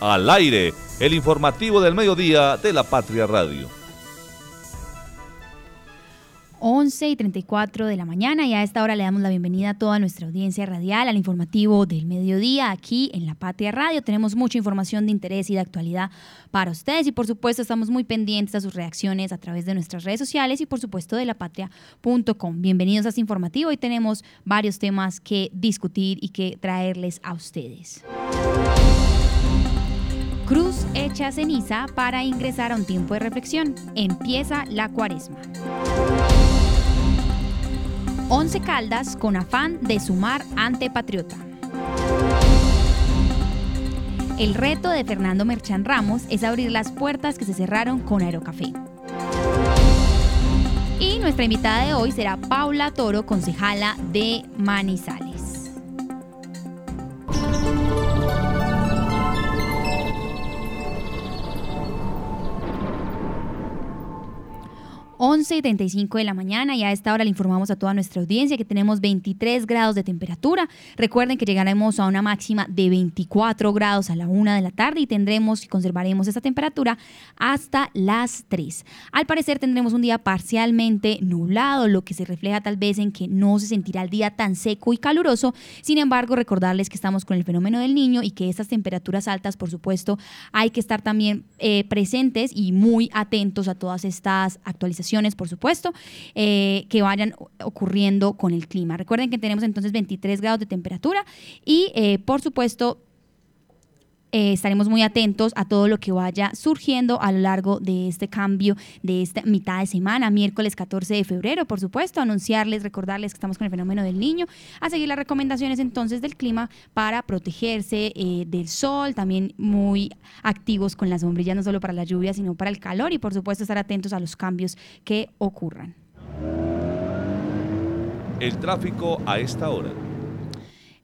Al aire, el informativo del mediodía de la Patria Radio. 11 y 34 de la mañana y a esta hora le damos la bienvenida a toda nuestra audiencia radial al informativo del mediodía aquí en La Patria Radio. Tenemos mucha información de interés y de actualidad para ustedes y por supuesto estamos muy pendientes a sus reacciones a través de nuestras redes sociales y por supuesto de lapatria.com. Bienvenidos a este informativo y tenemos varios temas que discutir y que traerles a ustedes. Cruz hecha ceniza para ingresar a un tiempo de reflexión. Empieza la cuaresma. Once Caldas con afán de sumar ante Patriota. El reto de Fernando Merchan Ramos es abrir las puertas que se cerraron con Aerocafé. Y nuestra invitada de hoy será Paula Toro, concejala de Manizales. 11 y 35 de la mañana y a esta hora le informamos a toda nuestra audiencia que tenemos 23 grados de temperatura. Recuerden que llegaremos a una máxima de 24 grados a la una de la tarde y tendremos y conservaremos esa temperatura hasta las 3. Al parecer tendremos un día parcialmente nublado, lo que se refleja tal vez en que no se sentirá el día tan seco y caluroso. Sin embargo, recordarles que estamos con el fenómeno del niño y que estas temperaturas altas, por supuesto, hay que estar también eh, presentes y muy atentos a todas estas actualizaciones por supuesto, eh, que vayan ocurriendo con el clima. Recuerden que tenemos entonces 23 grados de temperatura y, eh, por supuesto, eh, estaremos muy atentos a todo lo que vaya surgiendo a lo largo de este cambio de esta mitad de semana, miércoles 14 de febrero, por supuesto, anunciarles, recordarles que estamos con el fenómeno del niño, a seguir las recomendaciones entonces del clima para protegerse eh, del sol, también muy activos con las sombrillas, no solo para la lluvia, sino para el calor y por supuesto estar atentos a los cambios que ocurran. El tráfico a esta hora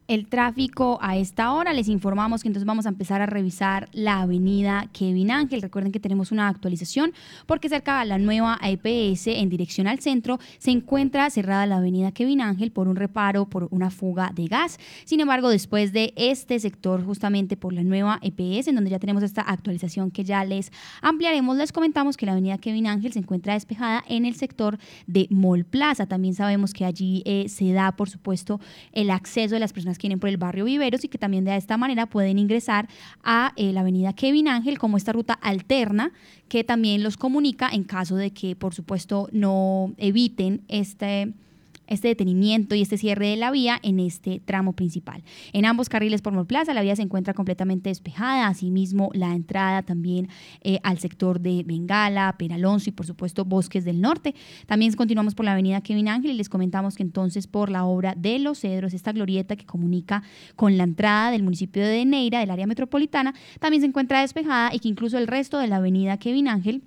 el tráfico a esta hora. Les informamos que entonces vamos a empezar a revisar la avenida Kevin Ángel. Recuerden que tenemos una actualización porque cerca de la nueva EPS en dirección al centro se encuentra cerrada la avenida Kevin Ángel por un reparo, por una fuga de gas. Sin embargo, después de este sector, justamente por la nueva EPS, en donde ya tenemos esta actualización que ya les ampliaremos, les comentamos que la avenida Kevin Ángel se encuentra despejada en el sector de Mall Plaza. También sabemos que allí eh, se da, por supuesto, el acceso de las personas que vienen por el barrio Viveros y que también de esta manera pueden ingresar a eh, la avenida Kevin Ángel como esta ruta alterna que también los comunica en caso de que, por supuesto, no eviten este este detenimiento y este cierre de la vía en este tramo principal. En ambos carriles por Plaza la vía se encuentra completamente despejada, asimismo la entrada también eh, al sector de Bengala, Peralonso y por supuesto Bosques del Norte. También continuamos por la avenida Kevin Ángel y les comentamos que entonces por la obra de Los Cedros, esta glorieta que comunica con la entrada del municipio de Neira, del área metropolitana, también se encuentra despejada y que incluso el resto de la avenida Kevin Ángel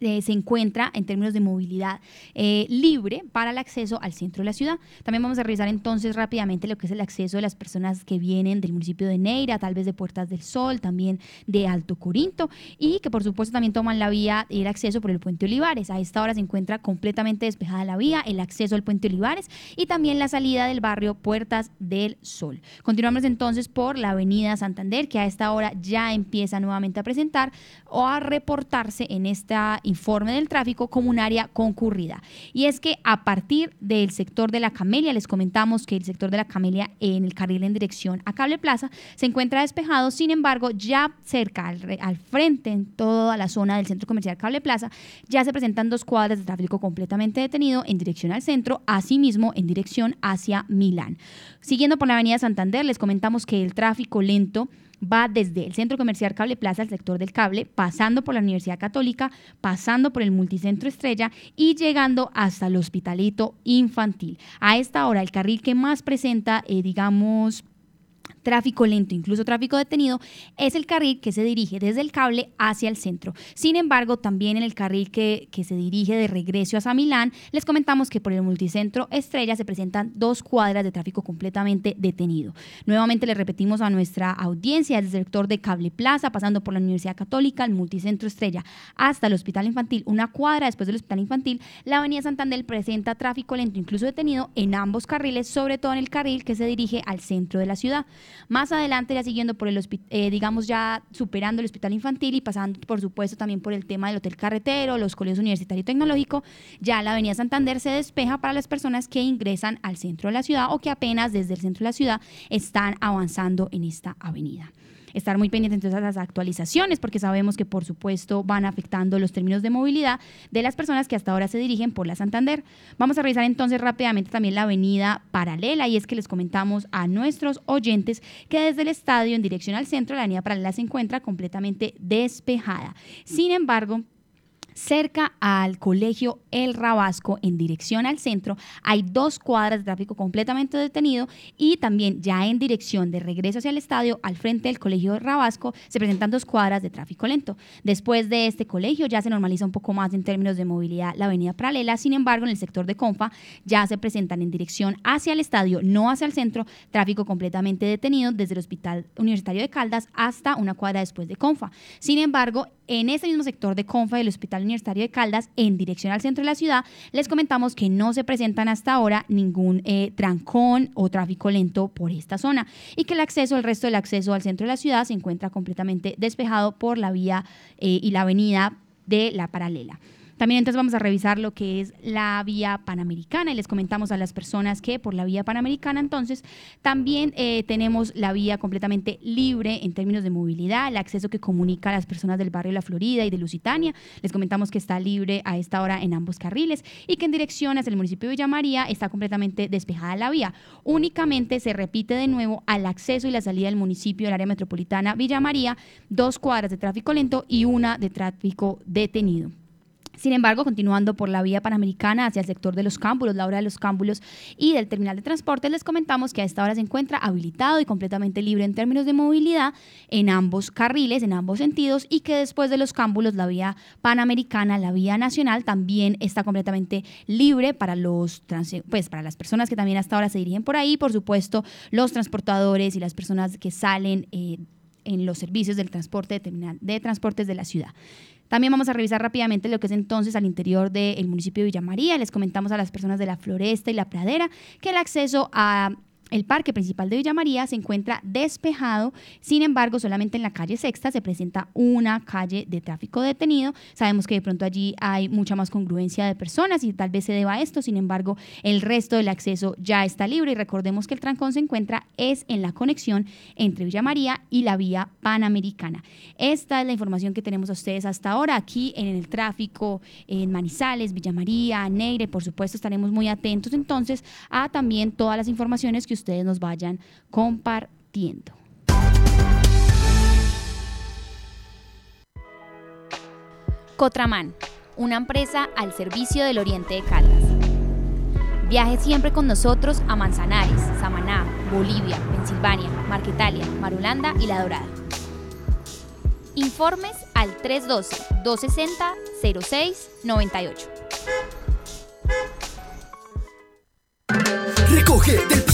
eh, se encuentra en términos de movilidad eh, libre para el acceso al centro de la ciudad. También vamos a revisar entonces rápidamente lo que es el acceso de las personas que vienen del municipio de Neira, tal vez de Puertas del Sol, también de Alto Corinto y que por supuesto también toman la vía y el acceso por el puente Olivares. A esta hora se encuentra completamente despejada la vía, el acceso al puente Olivares y también la salida del barrio Puertas del Sol. Continuamos entonces por la avenida Santander que a esta hora ya empieza nuevamente a presentar o a reportarse en esta informe del tráfico como un área concurrida. Y es que a partir del sector de la Camelia, les comentamos que el sector de la Camelia en el carril en dirección a Cable Plaza se encuentra despejado, sin embargo, ya cerca, al, frente, en toda la zona del centro comercial Cable Plaza, ya se presentan dos cuadras de tráfico completamente detenido en dirección al centro, asimismo en dirección hacia Milán. Siguiendo por la avenida Santander, les comentamos que el tráfico lento va desde el Centro Comercial Cable Plaza, el sector del cable, pasando por la Universidad Católica, pasando por el Multicentro Estrella y llegando hasta el Hospitalito Infantil. A esta hora, el carril que más presenta, eh, digamos, tráfico lento, incluso tráfico detenido, es el carril que se dirige desde el cable hacia el centro. Sin embargo, también en el carril que, se dirige de regreso hacia Milán, les comentamos que por el multicentro Estrella se presentan dos cuadras de tráfico completamente detenido. Nuevamente le repetimos a nuestra audiencia, desde el sector de Cable Plaza, pasando por la Universidad Católica, el multicentro Estrella, hasta el Hospital Infantil, una cuadra después del Hospital Infantil, la Avenida Santander presenta tráfico lento, incluso detenido, en ambos carriles, sobre todo en el carril que se dirige al centro de la ciudad. Más adelante, ya siguiendo por el hospital, digamos ya superando el hospital infantil y pasando, por supuesto, también por el tema del hotel carretero, los colegios universitario y tecnológico, ya la avenida Santander se despeja para las personas que ingresan al centro de la ciudad o que apenas desde el centro de la ciudad están avanzando en esta avenida estar muy pendientes entonces a las actualizaciones porque sabemos que por supuesto van afectando los términos de movilidad de las personas que hasta ahora se dirigen por la Santander. Vamos a revisar entonces rápidamente también la avenida paralela y es que les comentamos a nuestros oyentes que desde el estadio en dirección al centro la avenida paralela se encuentra completamente despejada. Sin embargo, Cerca al colegio El Rabasco, en dirección al centro, hay dos cuadras de tráfico completamente detenido y también ya en dirección de regreso hacia el estadio, al frente del colegio El Rabasco, se presentan dos cuadras de tráfico lento. Después de este colegio ya se normaliza un poco más en términos de movilidad la avenida paralela, sin embargo en el sector de Confa ya se presentan en dirección hacia el estadio, no hacia el centro, tráfico completamente detenido desde el Hospital Universitario de Caldas hasta una cuadra después de Confa. Sin embargo, en ese mismo sector de Confa del Hospital Universitario de Caldas, en dirección al centro de la ciudad, les comentamos que no se presentan hasta ahora ningún eh, trancón o tráfico lento por esta zona y que el acceso, el resto del acceso al centro de la ciudad se encuentra completamente despejado por la vía eh, y la avenida de la paralela. También entonces vamos a revisar lo que es la vía panamericana y les comentamos a las personas que por la vía panamericana entonces también eh, tenemos la vía completamente libre en términos de movilidad, el acceso que comunica a las personas del barrio La Florida y de Lusitania. Les comentamos que está libre a esta hora en ambos carriles y que en dirección hacia el municipio de Villa María está completamente despejada la vía. Únicamente se repite de nuevo al acceso y la salida del municipio del área metropolitana Villa María, dos cuadras de tráfico lento y una de tráfico detenido. Sin embargo, continuando por la vía panamericana hacia el sector de los cámbulos, la hora de los cámbulos y del terminal de transporte, les comentamos que a esta hora se encuentra habilitado y completamente libre en términos de movilidad en ambos carriles, en ambos sentidos, y que después de los cámbulos, la vía panamericana, la vía nacional, también está completamente libre para los pues para las personas que también hasta ahora se dirigen por ahí, por supuesto, los transportadores y las personas que salen eh, en los servicios del transporte de terminal de transportes de la ciudad. También vamos a revisar rápidamente lo que es entonces al interior del municipio de Villa María. Les comentamos a las personas de la Floresta y la Pradera que el acceso a el parque principal de Villa María se encuentra despejado, sin embargo, solamente en la calle Sexta se presenta una calle de tráfico detenido. Sabemos que de pronto allí hay mucha más congruencia de personas y tal vez se deba a esto, sin embargo, el resto del acceso ya está libre y recordemos que el trancón se encuentra es en la conexión entre Villa María y la vía panamericana. Esta es la información que tenemos a ustedes hasta ahora aquí en el tráfico en Manizales, Villa María, Neire, por supuesto estaremos muy atentos entonces a también todas las informaciones que ustedes ustedes nos vayan compartiendo. Cotraman, una empresa al servicio del Oriente de Caldas. Viaje siempre con nosotros a Manzanares, Samaná, Bolivia, Pensilvania, Marquetalia, Marulanda y La Dorada. Informes al 312-260-0698. Recoge del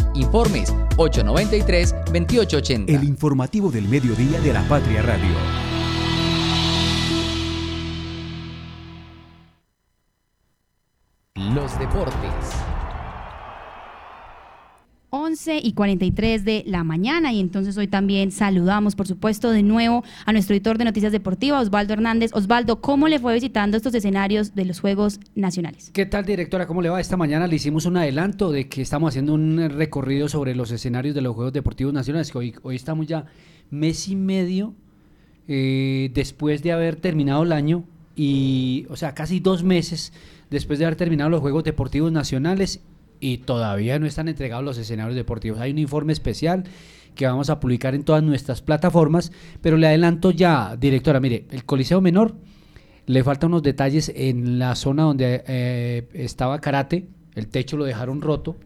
Informes 893-2880. El informativo del mediodía de la Patria Radio. Los deportes. 11 y 43 de la mañana y entonces hoy también saludamos por supuesto de nuevo a nuestro editor de Noticias Deportivas, Osvaldo Hernández. Osvaldo, ¿cómo le fue visitando estos escenarios de los Juegos Nacionales? ¿Qué tal directora? ¿Cómo le va? Esta mañana le hicimos un adelanto de que estamos haciendo un recorrido sobre los escenarios de los Juegos Deportivos Nacionales, que hoy, estamos ya mes y medio eh, después de haber terminado el año y, o sea, casi dos meses después de haber terminado los Juegos Deportivos Nacionales y todavía no están entregados los escenarios deportivos. Hay un informe especial que vamos a publicar en todas nuestras plataformas, pero le adelanto ya, directora, mire, el Coliseo Menor le faltan unos detalles en la zona donde eh, estaba karate, el techo lo dejaron roto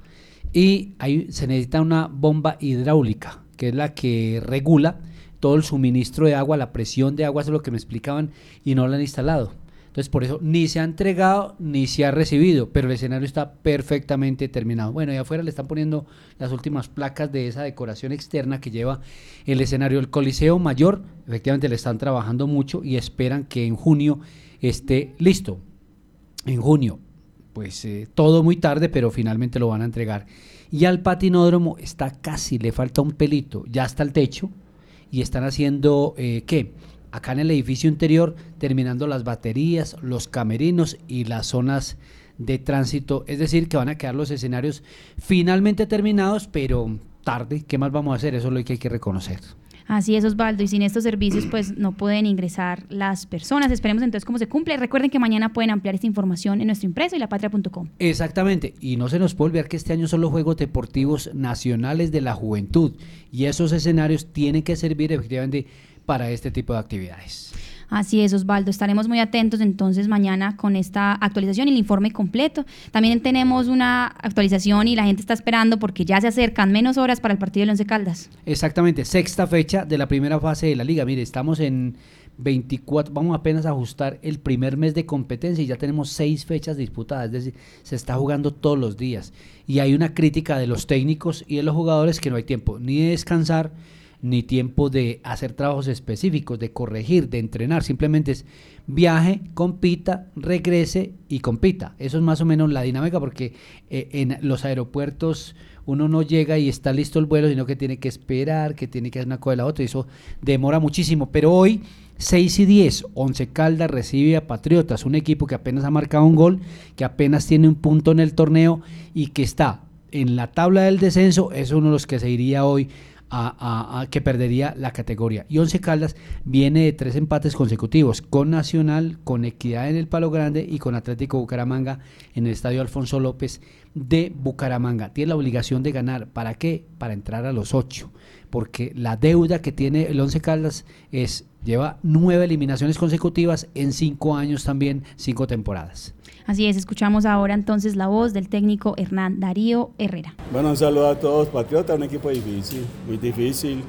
y ahí se necesita una bomba hidráulica, que es la que regula todo el suministro de agua, la presión de agua, eso es lo que me explicaban, y no la han instalado. Entonces, por eso ni se ha entregado ni se ha recibido, pero el escenario está perfectamente terminado. Bueno, y afuera le están poniendo las últimas placas de esa decoración externa que lleva el escenario. El Coliseo Mayor, efectivamente le están trabajando mucho y esperan que en junio esté listo. En junio, pues eh, todo muy tarde, pero finalmente lo van a entregar. Y al patinódromo está casi, le falta un pelito, ya está el techo y están haciendo, eh, ¿qué? Acá en el edificio interior, terminando las baterías, los camerinos y las zonas de tránsito. Es decir, que van a quedar los escenarios finalmente terminados, pero tarde. ¿Qué más vamos a hacer? Eso es lo que hay que reconocer. Así es, Osvaldo. Y sin estos servicios, pues no pueden ingresar las personas. Esperemos entonces cómo se cumple. Recuerden que mañana pueden ampliar esta información en nuestro impreso y lapatria.com. Exactamente. Y no se nos puede olvidar que este año son los Juegos Deportivos Nacionales de la Juventud. Y esos escenarios tienen que servir efectivamente para este tipo de actividades. Así es, Osvaldo. Estaremos muy atentos entonces mañana con esta actualización y el informe completo. También tenemos una actualización y la gente está esperando porque ya se acercan menos horas para el partido del Once Caldas. Exactamente, sexta fecha de la primera fase de la liga. Mire, estamos en 24, vamos apenas a ajustar el primer mes de competencia y ya tenemos seis fechas disputadas, es decir, se está jugando todos los días. Y hay una crítica de los técnicos y de los jugadores que no hay tiempo ni de descansar ni tiempo de hacer trabajos específicos, de corregir, de entrenar. Simplemente es viaje, compita, regrese y compita. Eso es más o menos la dinámica porque eh, en los aeropuertos uno no llega y está listo el vuelo, sino que tiene que esperar, que tiene que hacer una cosa de la otra y eso demora muchísimo. Pero hoy, 6 y 10, Once Caldas recibe a Patriotas, un equipo que apenas ha marcado un gol, que apenas tiene un punto en el torneo y que está en la tabla del descenso, es uno de los que se iría hoy a, que perdería la categoría. Y Once Caldas viene de tres empates consecutivos, con Nacional, con Equidad en el Palo Grande y con Atlético Bucaramanga en el Estadio Alfonso López de Bucaramanga. Tiene la obligación de ganar. ¿Para qué? Para entrar a los ocho. Porque la deuda que tiene el Once Caldas es, lleva nueve eliminaciones consecutivas en cinco años también, cinco temporadas. Así es, escuchamos ahora entonces la voz del técnico Hernán Darío Herrera. Bueno, un saludo a todos. Patriotas, un equipo difícil, muy difícil.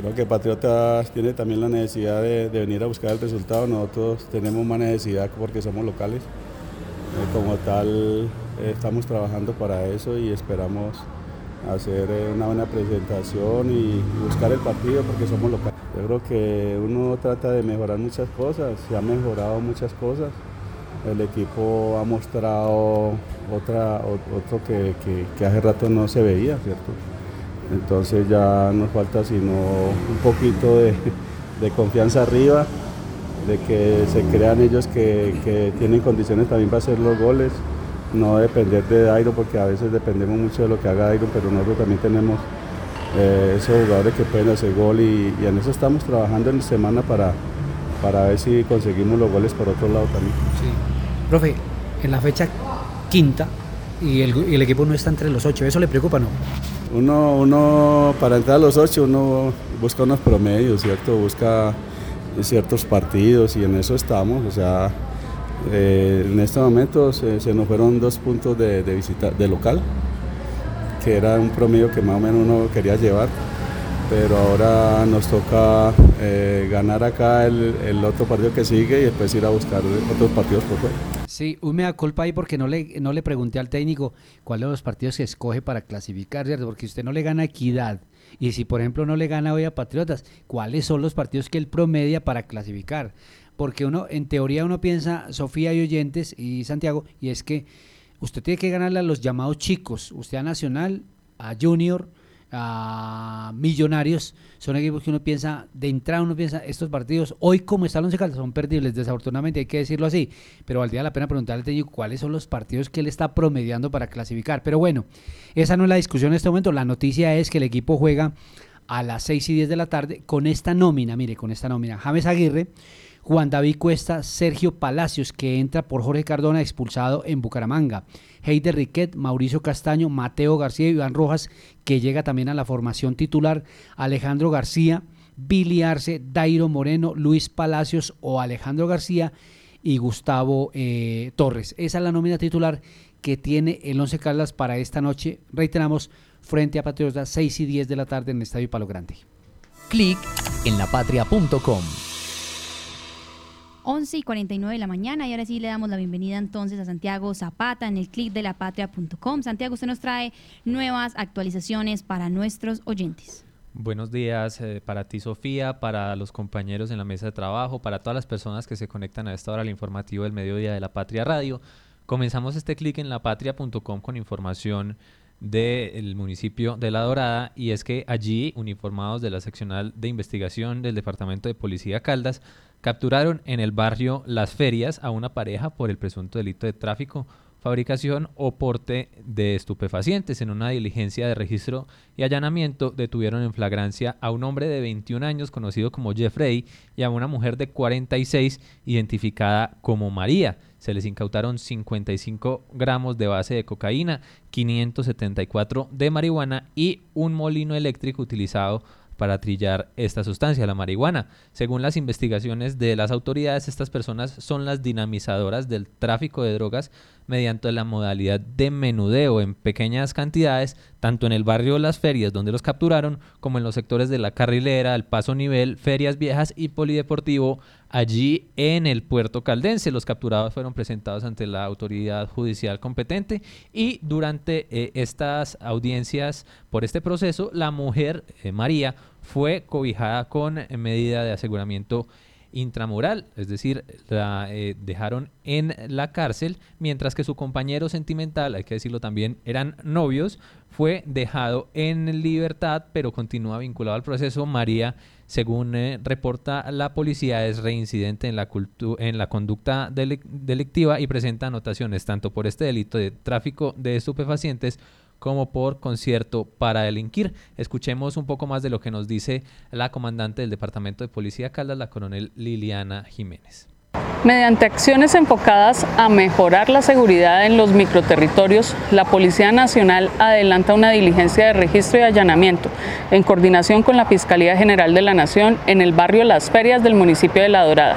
Creo que Patriotas tiene también la necesidad de, venir a buscar el resultado. Nosotros tenemos más necesidad porque somos locales. Eh, como tal, eh, estamos trabajando para eso y esperamos hacer eh, una buena presentación y buscar el partido porque somos locales. Yo creo que uno trata de mejorar muchas cosas, se ha mejorado muchas cosas el equipo ha mostrado otra, otro que, hace rato no se veía, ¿cierto? Entonces ya nos falta sino un poquito de, confianza arriba, de que se crean ellos que, tienen condiciones también para hacer los goles, no depender de Dairo, porque a veces dependemos mucho de lo que haga Dairo, pero nosotros también tenemos eh, esos jugadores que pueden hacer gol y, en eso estamos trabajando en la semana para, para ver si conseguimos los goles por otro lado también. Profe, en la fecha quinta y el, equipo no está entre los ocho, ¿eso le preocupa no? Uno, uno, para entrar a los ocho, uno busca unos promedios, ¿cierto? Busca ciertos partidos y en eso estamos, o sea, eh, en este momento se, nos fueron dos puntos de, visita, de local, que era un promedio que más o menos uno quería llevar pero ahora nos toca eh, ganar acá el, otro partido que sigue y después ir a buscar otros partidos por fuera. Sí, un mea culpa ahí porque no le, no le pregunté al técnico cuáles son los partidos que escoge para clasificar, ¿cierto? Porque usted no le gana equidad. Y si, por ejemplo, no le gana hoy a Patriotas, ¿cuáles son los partidos que él promedia para clasificar? Porque uno, en teoría, uno piensa, Sofía y oyentes y Santiago, y es que usted tiene que ganarle a los llamados chicos, usted a Nacional, a Junior, a Millonarios, son equipos que uno piensa, de entrada uno piensa, estos partidos, hoy como están los Caldas, son perdibles, desafortunadamente hay que decirlo así, pero valdría la pena preguntarle al técnico cuáles son los partidos que él está promediando para clasificar. Pero bueno, esa no es la discusión en este momento, la noticia es que el equipo juega a las 6 y 10 de la tarde con esta nómina, mire, con esta nómina, James Aguirre, Juan David Cuesta, Sergio Palacios, que entra por Jorge Cardona, expulsado en Bucaramanga. Heider Riquet, Mauricio Castaño, Mateo García Iván Rojas, que llega también a la formación titular. Alejandro García, Billy Arce, Dairo Moreno, Luis Palacios o Alejandro García y Gustavo eh, Torres. Esa es la nómina titular que tiene el Once Caldas para esta noche. Reiteramos, frente a Patriotas, 6 y 10 de la tarde en el Estadio Palo Grande. Clic en lapatria.com. 11 y 49 de la mañana y ahora sí le damos la bienvenida entonces a Santiago Zapata en el clic de lapatria.com. Santiago, usted nos trae nuevas actualizaciones para nuestros oyentes. Buenos días eh, para ti, Sofía, para los compañeros en la mesa de trabajo, para todas las personas que se conectan a esta hora al informativo del mediodía de la Patria Radio. Comenzamos este clic en lapatria.com con información del municipio de La Dorada y es que allí, uniformados de la seccional de investigación del Departamento de Policía Caldas, capturaron en el barrio Las Ferias a una pareja por el presunto delito de tráfico, fabricación o porte de estupefacientes. En una diligencia de registro y allanamiento detuvieron en flagrancia a un hombre de 21 años conocido como Jeffrey y a una mujer de 46 identificada como María. Se les incautaron 55 gramos de base de cocaína, 574 de marihuana y un molino eléctrico utilizado para trillar esta sustancia, la marihuana. Según las investigaciones de las autoridades, estas personas son las dinamizadoras del tráfico de drogas mediante la modalidad de menudeo en pequeñas cantidades, tanto en el barrio Las Ferias, donde los capturaron, como en los sectores de la Carrilera, el Paso Nivel, Ferias Viejas y Polideportivo, allí en el puerto caldense. Los capturados fueron presentados ante la autoridad judicial competente y durante eh, estas audiencias por este proceso, la mujer, eh, María, fue cobijada con medida de aseguramiento intramural, es decir, la eh, dejaron en la cárcel, mientras que su compañero sentimental, hay que decirlo también, eran novios, fue dejado en libertad, pero continúa vinculado al proceso. María, según eh, reporta la policía, es reincidente en la, en la conducta delictiva y presenta anotaciones tanto por este delito de tráfico de estupefacientes como por concierto para delinquir. Escuchemos un poco más de lo que nos dice la comandante del Departamento de Policía Caldas, la coronel Liliana Jiménez. Mediante acciones enfocadas a mejorar la seguridad en los microterritorios, la Policía Nacional adelanta una diligencia de registro y allanamiento en coordinación con la Fiscalía General de la Nación en el barrio Las Ferias del municipio de La Dorada.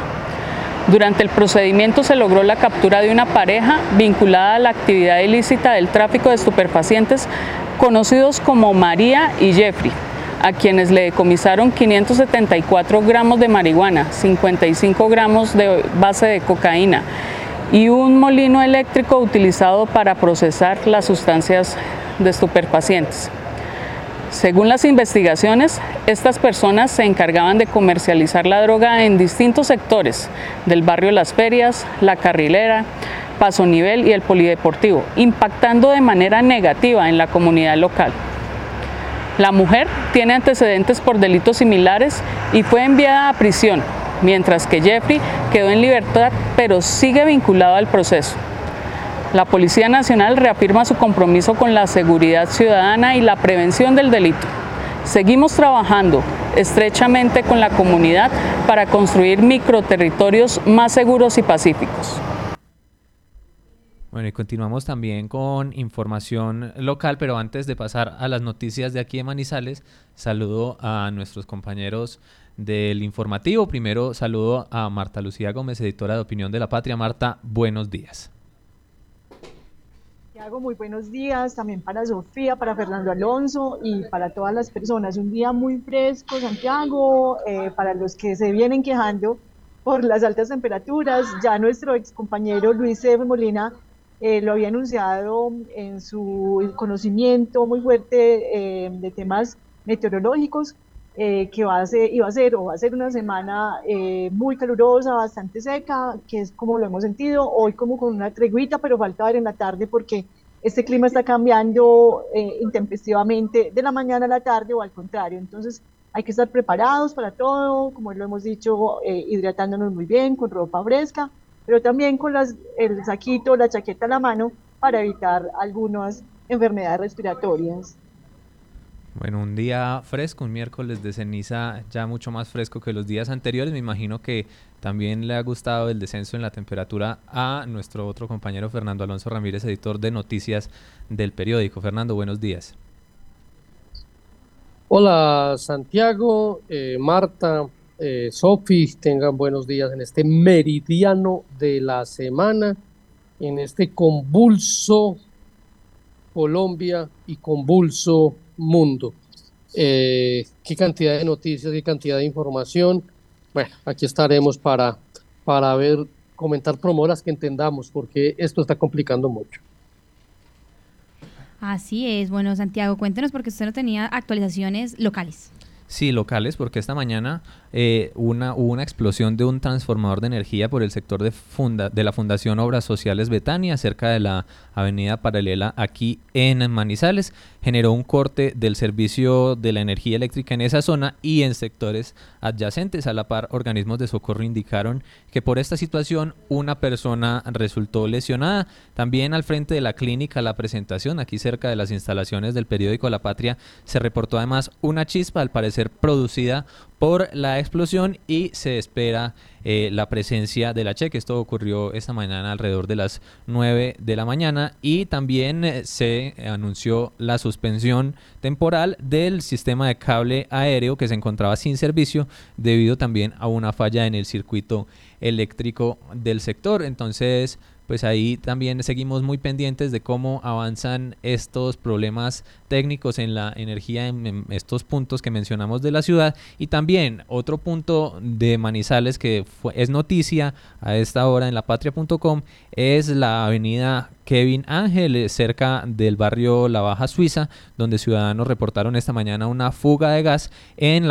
Durante el procedimiento se logró la captura de una pareja vinculada a la actividad ilícita del tráfico de estupefacientes conocidos como María y Jeffrey, a quienes le decomisaron 574 gramos de marihuana, 55 gramos de base de cocaína y un molino eléctrico utilizado para procesar las sustancias de estupefacientes. Según las investigaciones, estas personas se encargaban de comercializar la droga en distintos sectores del barrio Las Ferias, La Carrilera, Paso Nivel y el Polideportivo, impactando de manera negativa en la comunidad local. La mujer tiene antecedentes por delitos similares y fue enviada a prisión, mientras que Jeffrey quedó en libertad pero sigue vinculado al proceso. La Policía Nacional reafirma su compromiso con la seguridad ciudadana y la prevención del delito. Seguimos trabajando estrechamente con la comunidad para construir microterritorios más seguros y pacíficos. Bueno, y continuamos también con información local, pero antes de pasar a las noticias de aquí de Manizales, saludo a nuestros compañeros del informativo. Primero saludo a Marta Lucía Gómez, editora de Opinión de la Patria. Marta, buenos días. Hago muy buenos días también para Sofía, para Fernando Alonso y para todas las personas. Un día muy fresco, Santiago, eh, para los que se vienen quejando por las altas temperaturas. Ya nuestro ex compañero Luis F. Molina eh, lo había anunciado en su conocimiento muy fuerte eh, de temas meteorológicos. que va a ser, iba a ser o va a ser una semana muy calurosa, bastante seca, que es como lo hemos sentido, hoy como con una treguita, pero falta ver en la tarde porque este clima está cambiando eh, intempestivamente de la mañana a la tarde o al contrario. Entonces hay que estar preparados para todo, como lo hemos dicho, eh, hidratándonos muy bien, con ropa fresca, pero también con las, el saquito, la chaqueta a la mano para evitar algunas enfermedades respiratorias. Bueno, un día fresco, un miércoles de ceniza ya mucho más fresco que los días anteriores. Me imagino que también le ha gustado el descenso en la temperatura a nuestro otro compañero Fernando Alonso Ramírez, editor de noticias del periódico. Fernando, buenos días. Hola Santiago, eh, Marta, eh, Sofi, tengan buenos días en este meridiano de la semana, en este convulso Colombia y convulso mundo. eh, qué cantidad de noticias, qué cantidad de información. Bueno, aquí estaremos para, para ver, comentar promoras que entendamos, porque esto está complicando mucho. Así es. Bueno, Santiago, cuéntenos porque usted no tenía actualizaciones locales. Sí, locales, porque esta mañana eh, una, hubo una explosión de un transformador de energía por el sector de, funda, de la Fundación Obras Sociales Betania, cerca de la avenida paralela aquí en Manizales. Generó un corte del servicio de la energía eléctrica en esa zona y en sectores adyacentes. A la par, organismos de socorro indicaron que por esta situación una persona resultó lesionada. También al frente de la clínica La Presentación, aquí cerca de las instalaciones del periódico La Patria, se reportó además una chispa, al parecer producida por la explosión y se espera eh, la presencia de la cheque. Esto ocurrió esta mañana alrededor de las 9 de la mañana y también eh, se anunció la suspensión temporal del sistema de cable aéreo que se encontraba sin servicio debido también a una falla en el circuito eléctrico del sector. Entonces, pues ahí también seguimos muy pendientes de cómo avanzan estos problemas técnicos en la energía en, estos puntos que mencionamos de la ciudad. Y también otro punto de Manizales que es noticia a esta hora en lapatria.com es la avenida Kevin Ángel, eh, cerca del barrio La Baja Suiza, donde ciudadanos reportaron esta mañana una fuga de gas en,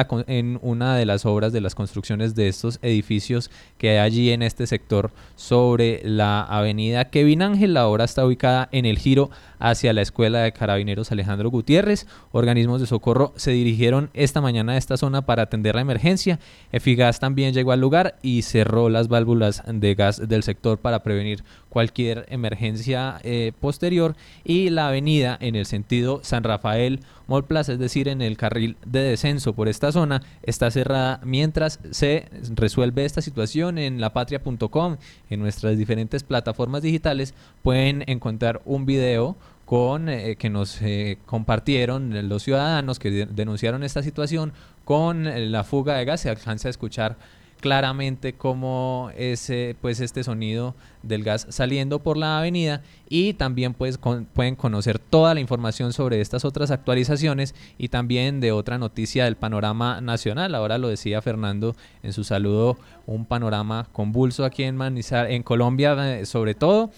una de las obras de las construcciones de estos edificios que hay allí en este sector sobre la avenida Kevin Ángel. La obra está ubicada en el giro hacia la Escuela de Carabineros Alejandro Gutiérrez. Organismos de socorro se dirigieron esta mañana a esta zona para atender la emergencia. Efigas también llegó al lugar y cerró las válvulas de gas del sector para prevenir cualquier emergencia eh, posterior y la avenida en el sentido San Rafael Mall Plaza, es decir, en el carril de descenso por esta zona, está cerrada mientras se resuelve esta situación en lapatria.com, en nuestras diferentes plataformas digitales pueden encontrar un video con eh, que nos eh, compartieron los ciudadanos que denunciaron esta situación con la fuga de gas. Se alcanza a escuchar claramente cómo es pues este sonido del gas saliendo por la avenida y también pues pueden conocer toda la información sobre estas otras actualizaciones y también de otra noticia del panorama nacional. Ahora lo decía Fernando en su saludo, un panorama convulso aquí en Manizar, en Colombia eh, sobre todo.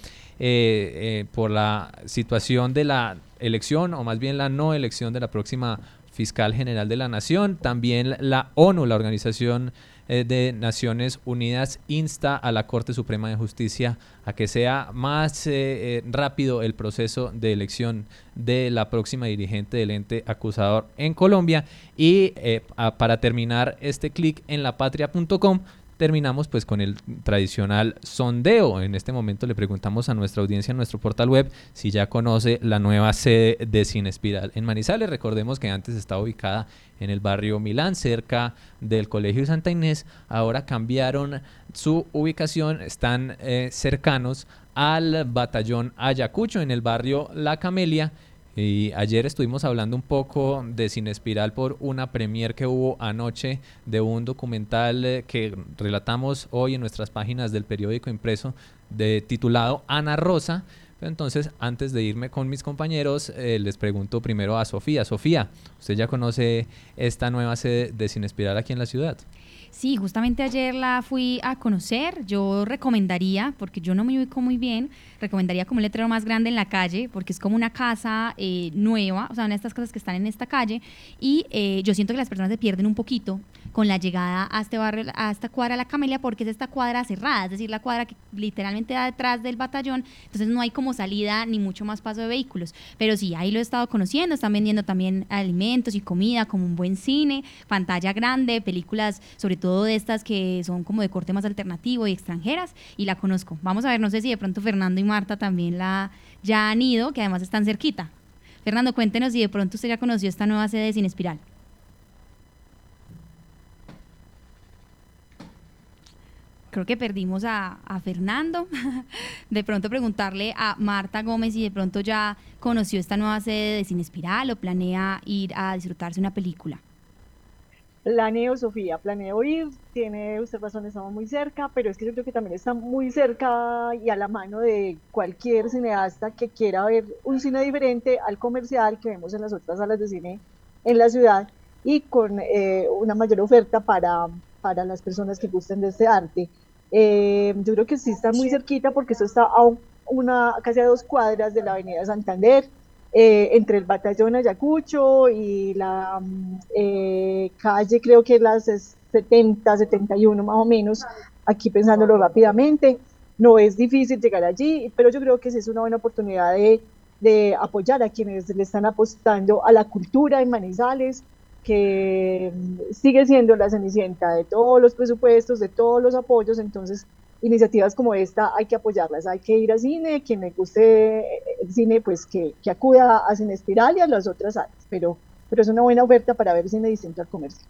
Eh, eh, por la situación de la elección o más bien la no elección de la próxima fiscal general de la nación. También la ONU, la Organización de Naciones Unidas insta a la Corte Suprema de Justicia a que sea más eh, eh, rápido el proceso de elección de la próxima dirigente del ente acusador en Colombia. Y para terminar este clic en lapatria.com, terminamos pues con el tradicional sondeo. En este momento le preguntamos a nuestra audiencia en nuestro portal web si ya conoce la nueva sede de Cine Espiral en Manizales. Recordemos que antes estaba ubicada en el barrio Milán, cerca del Colegio Santa Inés. Ahora cambiaron su ubicación, están eh, cercanos al batallón Ayacucho en el barrio La Camelia y ayer estuvimos hablando un poco de Cinespiral por una premier que hubo anoche de un documental eh, que relatamos hoy en nuestras páginas del periódico impreso de titulado Ana Rosa. Entonces, antes de irme con mis compañeros, eh, les pregunto primero a Sofía. Sofía, ¿usted ya conoce esta nueva sede de Cinespiral aquí en la ciudad? Sí, justamente ayer la fui a conocer. Yo recomendaría, porque yo no me ubico muy bien, recomendaría como un letrero más grande en la calle, porque es como una casa eh, nueva, o sea, una de estas casas que están en esta calle, y eh, yo siento que las personas se pierden un poquito con la llegada a este barrio, a esta cuadra La Camelia, porque es esta cuadra cerrada, es decir, la cuadra que literalmente da detrás del batallón, entonces no hay como salida ni mucho más paso de vehículos. Pero sí, ahí lo he estado conociendo, están vendiendo también alimentos y comida, como un buen cine, pantalla grande, películas, sobre todo de estas que son como de corte más alternativo y extranjeras, y la conozco. Vamos a ver, no sé si de pronto Fernando y Marta también la ya han ido, que además están cerquita. Fernando, cuéntenos si de pronto usted ya conoció esta nueva sede de Sin Espiral. creo que perdimos a, Fernando. de pronto preguntarle a Marta Gómez si de pronto ya conoció esta nueva sede de Cine Espiral o planea ir a disfrutarse una película. Planeo, Sofía, planeo ir, tiene usted razón, estamos muy cerca, pero es que yo creo que también está muy cerca y a la mano de cualquier cineasta que quiera ver un cine diferente al comercial que vemos en las otras salas de cine en la ciudad y con eh, una mayor oferta para, para las personas que gusten de este arte. Eh, yo creo que sí está muy cerquita porque eso está a una, casi a dos cuadras de la avenida Santander, eh, entre el batallón Ayacucho y la mm, calle, creo que las 70, 71 más o menos, aquí pensándolo rápidamente. No es difícil llegar allí, pero yo creo que sí es una buena oportunidad de, de apoyar a quienes le están apostando a la cultura en Manizales, que mm, sigue siendo la cenicienta de todos los presupuestos, de todos los apoyos, entonces iniciativas como esta hay que apoyarlas, hay que ir al cine, quien le guste el cine, pues que, que acuda a Cine Espiral y a las otras áreas, pero, pero es una buena oferta para ver cine distinto al comercio.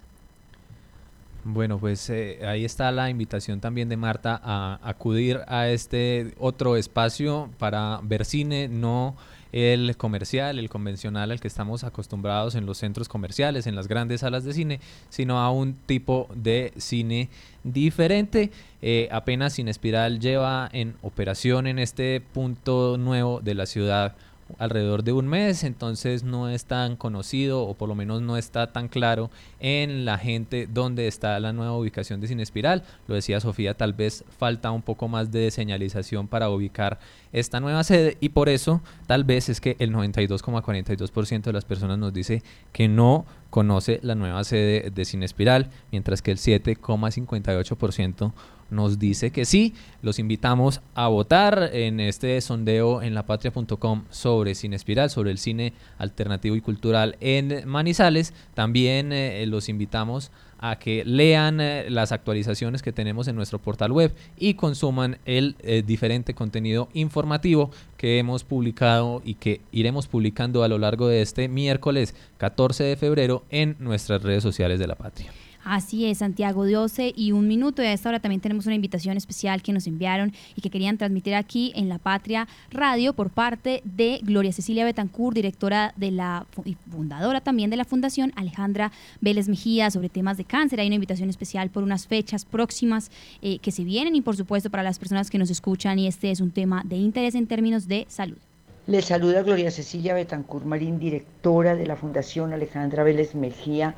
Bueno, pues eh, ahí está la invitación también de Marta a acudir a este otro espacio para ver cine, no el comercial, el convencional al que estamos acostumbrados en los centros comerciales, en las grandes salas de cine, sino a un tipo de cine diferente. Eh, apenas Sin Espiral lleva en operación en este punto nuevo de la ciudad alrededor de un mes, entonces no es tan conocido o por lo menos no está tan claro en la gente dónde está la nueva ubicación de Cine Espiral. Lo decía Sofía, tal vez falta un poco más de señalización para ubicar esta nueva sede y por eso tal vez es que el 92,42% de las personas nos dice que no conoce la nueva sede de Cine Espiral, mientras que el 7,58% nos dice que sí. Los invitamos a votar en este sondeo en lapatria.com sobre Cine Espiral, sobre el cine alternativo y cultural en Manizales. También eh, los invitamos a que lean eh, las actualizaciones que tenemos en nuestro portal web y consuman el eh, diferente contenido informativo que hemos publicado y que iremos publicando a lo largo de este miércoles 14 de febrero en nuestras redes sociales de la patria. Así es, Santiago, 12 y un minuto. Y a esta hora también tenemos una invitación especial que nos enviaron y que querían transmitir aquí en La Patria Radio por parte de Gloria Cecilia Betancourt, directora de la y fundadora también de la Fundación Alejandra Vélez Mejía sobre temas de cáncer. Hay una invitación especial por unas fechas próximas eh, que se vienen y por supuesto para las personas que nos escuchan y este es un tema de interés en términos de salud. Les saluda Gloria Cecilia Betancourt Marín, directora de la Fundación Alejandra Vélez Mejía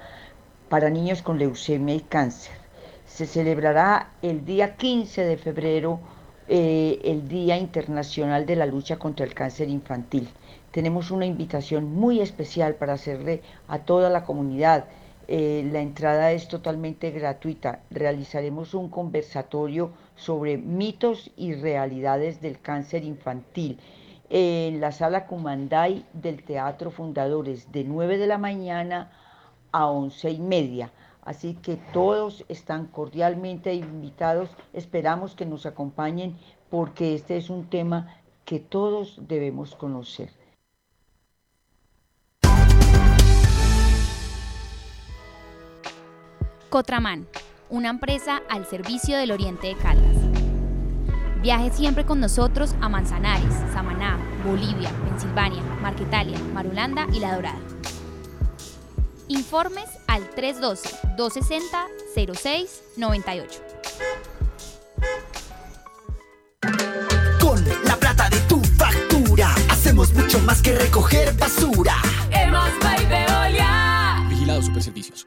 para niños con leucemia y cáncer. Se celebrará el día 15 de febrero eh, el Día Internacional de la Lucha contra el Cáncer Infantil. Tenemos una invitación muy especial para hacerle a toda la comunidad. Eh, la entrada es totalmente gratuita. Realizaremos un conversatorio sobre mitos y realidades del cáncer infantil en la sala Cumanday del Teatro Fundadores de 9 de la mañana a once y media. Así que todos están cordialmente invitados. Esperamos que nos acompañen porque este es un tema que todos debemos conocer. Cotraman, una empresa al servicio del Oriente de Caldas. Viaje siempre con nosotros a Manzanares, Samaná, Bolivia, Pensilvania, Marquetalia, Marulanda y La Dorada. Informes al 312-260-0698. Con la plata de tu factura, hacemos mucho más que recoger basura. Hemos Veolia. Vigilado Superservicios.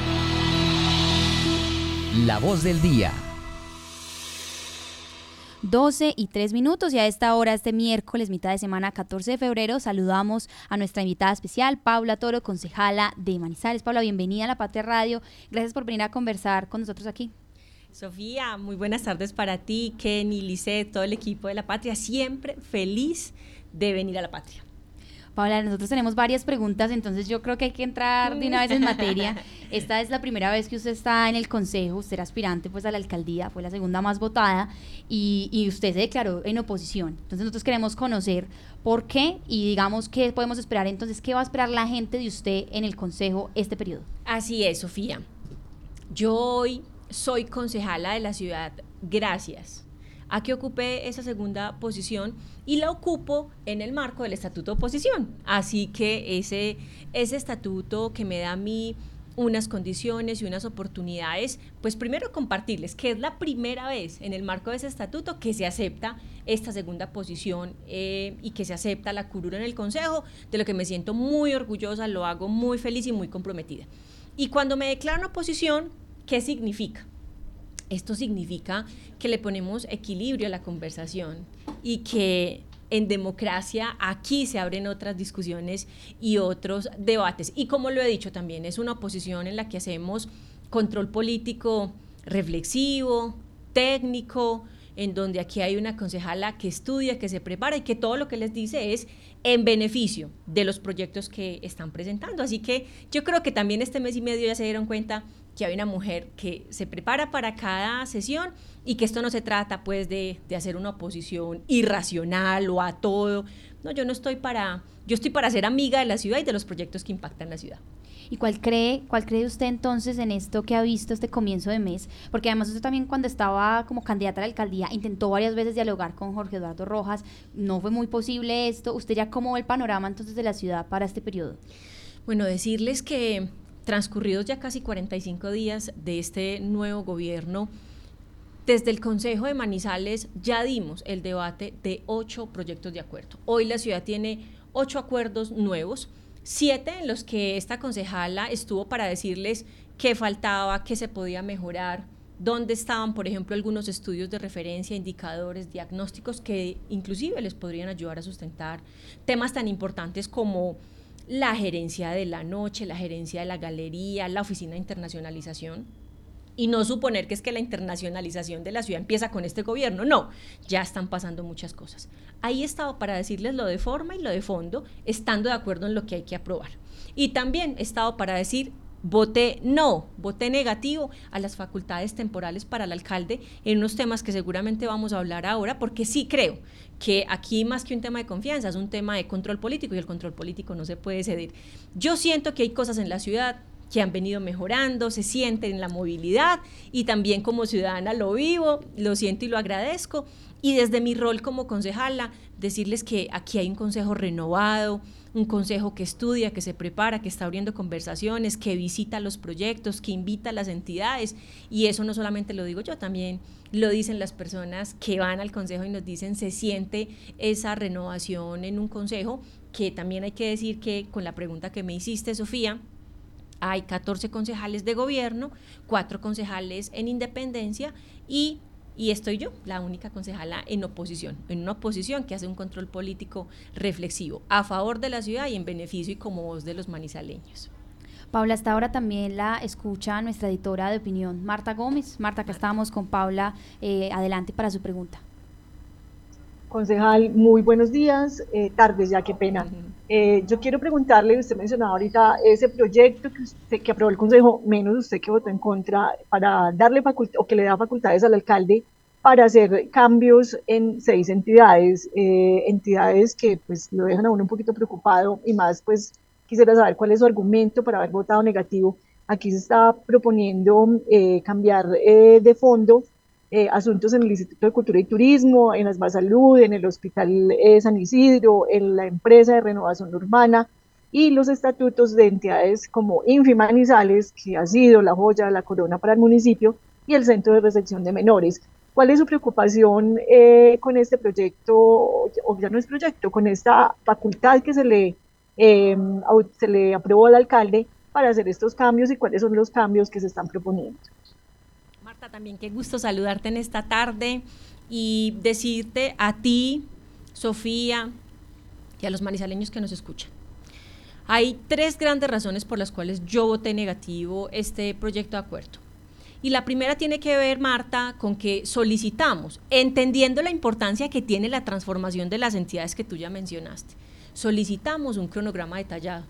La voz del día. 12 y 3 minutos y a esta hora, este miércoles, mitad de semana, 14 de febrero, saludamos a nuestra invitada especial, Paula Toro, concejala de Manizales. Paula, bienvenida a La Patria Radio. Gracias por venir a conversar con nosotros aquí. Sofía, muy buenas tardes para ti, Kenny, Lice, todo el equipo de La Patria. Siempre feliz de venir a La Patria. Paula, nosotros tenemos varias preguntas, entonces yo creo que hay que entrar de una vez en materia. Esta es la primera vez que usted está en el consejo, usted era aspirante pues a la alcaldía, fue la segunda más votada y, y usted se declaró en oposición. Entonces nosotros queremos conocer por qué y digamos qué podemos esperar entonces, qué va a esperar la gente de usted en el consejo este periodo. Así es, Sofía. Yo hoy soy concejala de la ciudad gracias a que ocupé esa segunda posición y la ocupo en el marco del estatuto de oposición. Así que ese, ese estatuto que me da a mí unas condiciones y unas oportunidades, pues primero compartirles que es la primera vez en el marco de ese estatuto que se acepta esta segunda posición eh, y que se acepta la curura en el Consejo, de lo que me siento muy orgullosa, lo hago muy feliz y muy comprometida. Y cuando me declaro en oposición, ¿qué significa? Esto significa que le ponemos equilibrio a la conversación y que en democracia aquí se abren otras discusiones y otros debates. Y como lo he dicho también, es una oposición en la que hacemos control político reflexivo, técnico, en donde aquí hay una concejala que estudia, que se prepara y que todo lo que les dice es en beneficio de los proyectos que están presentando. Así que yo creo que también este mes y medio ya se dieron cuenta que hay una mujer que se prepara para cada sesión y que esto no se trata pues de, de, hacer una oposición irracional o a todo. No, yo no estoy para, yo estoy para ser amiga de la ciudad y de los proyectos que impactan la ciudad. ¿Y cuál cree, cuál cree usted entonces en esto que ha visto este comienzo de mes? Porque además usted también cuando estaba como candidata a la alcaldía intentó varias veces dialogar con Jorge Eduardo Rojas, no fue muy posible esto. ¿Usted ya cómo ve el panorama entonces de la ciudad para este periodo? Bueno, decirles que transcurridos ya casi 45 días de este nuevo gobierno, desde el Consejo de Manizales ya dimos el debate de ocho proyectos de acuerdo. Hoy la ciudad tiene ocho acuerdos nuevos siete en los que esta concejala estuvo para decirles qué faltaba, qué se podía mejorar, dónde estaban, por ejemplo, algunos estudios de referencia, indicadores, diagnósticos que inclusive les podrían ayudar a sustentar temas tan importantes como la gerencia de la noche, la gerencia de la galería, la oficina de internacionalización y no suponer que es que la internacionalización de la ciudad empieza con este gobierno. No, ya están pasando muchas cosas. Ahí estaba para decirles lo de forma y lo de fondo, estando de acuerdo en lo que hay que aprobar. Y también he estado para decir voté no, voté negativo a las facultades temporales para el alcalde en unos temas que seguramente vamos a hablar ahora, porque sí creo que aquí más que un tema de confianza es un tema de control político y el control político no se puede ceder. Yo siento que hay cosas en la ciudad que han venido mejorando, se sienten en la movilidad y también como ciudadana lo vivo, lo siento y lo agradezco. Y desde mi rol como concejala, decirles que aquí hay un consejo renovado, un consejo que estudia, que se prepara, que está abriendo conversaciones, que visita los proyectos, que invita a las entidades. Y eso no solamente lo digo yo, también lo dicen las personas que van al consejo y nos dicen se siente esa renovación en un consejo, que también hay que decir que con la pregunta que me hiciste, Sofía, hay 14 concejales de gobierno, 4 concejales en independencia y, y estoy yo, la única concejala en oposición, en una oposición que hace un control político reflexivo a favor de la ciudad y en beneficio y como voz de los manizaleños. Paula, hasta ahora también la escucha nuestra editora de opinión, Marta Gómez. Marta, acá estamos con Paula. Eh, adelante para su pregunta. Concejal, muy buenos días, eh, tardes ya, qué pena. Eh, yo quiero preguntarle, usted mencionaba ahorita ese proyecto que, usted, que aprobó el Consejo, menos usted que votó en contra, para darle facultad o que le da facultades al alcalde para hacer cambios en seis entidades, eh, entidades que pues lo dejan a uno un poquito preocupado y más pues quisiera saber cuál es su argumento para haber votado negativo. Aquí se está proponiendo cambiar de fondo eh, asuntos en el Instituto de Cultura y Turismo, en Asma Salud, en el Hospital eh, San Isidro, en la empresa de renovación urbana y los estatutos de entidades como Infimanizales, que ha sido la joya, la corona para el municipio, y el Centro de Recepción de Menores. ¿Cuál es su preocupación eh, con este proyecto, o ya no es proyecto, con esta facultad que se le, se le aprobó al alcalde para hacer estos cambios y cuáles son los cambios que se están proponiendo? También qué gusto saludarte en esta tarde y decirte a ti, Sofía, y a los manizaleños que nos escuchan. Hay tres grandes razones por las cuales yo voté negativo este proyecto de acuerdo. Y la primera tiene que ver, Marta, con que solicitamos, entendiendo la importancia que tiene la transformación de las entidades que tú ya mencionaste, solicitamos un cronograma detallado.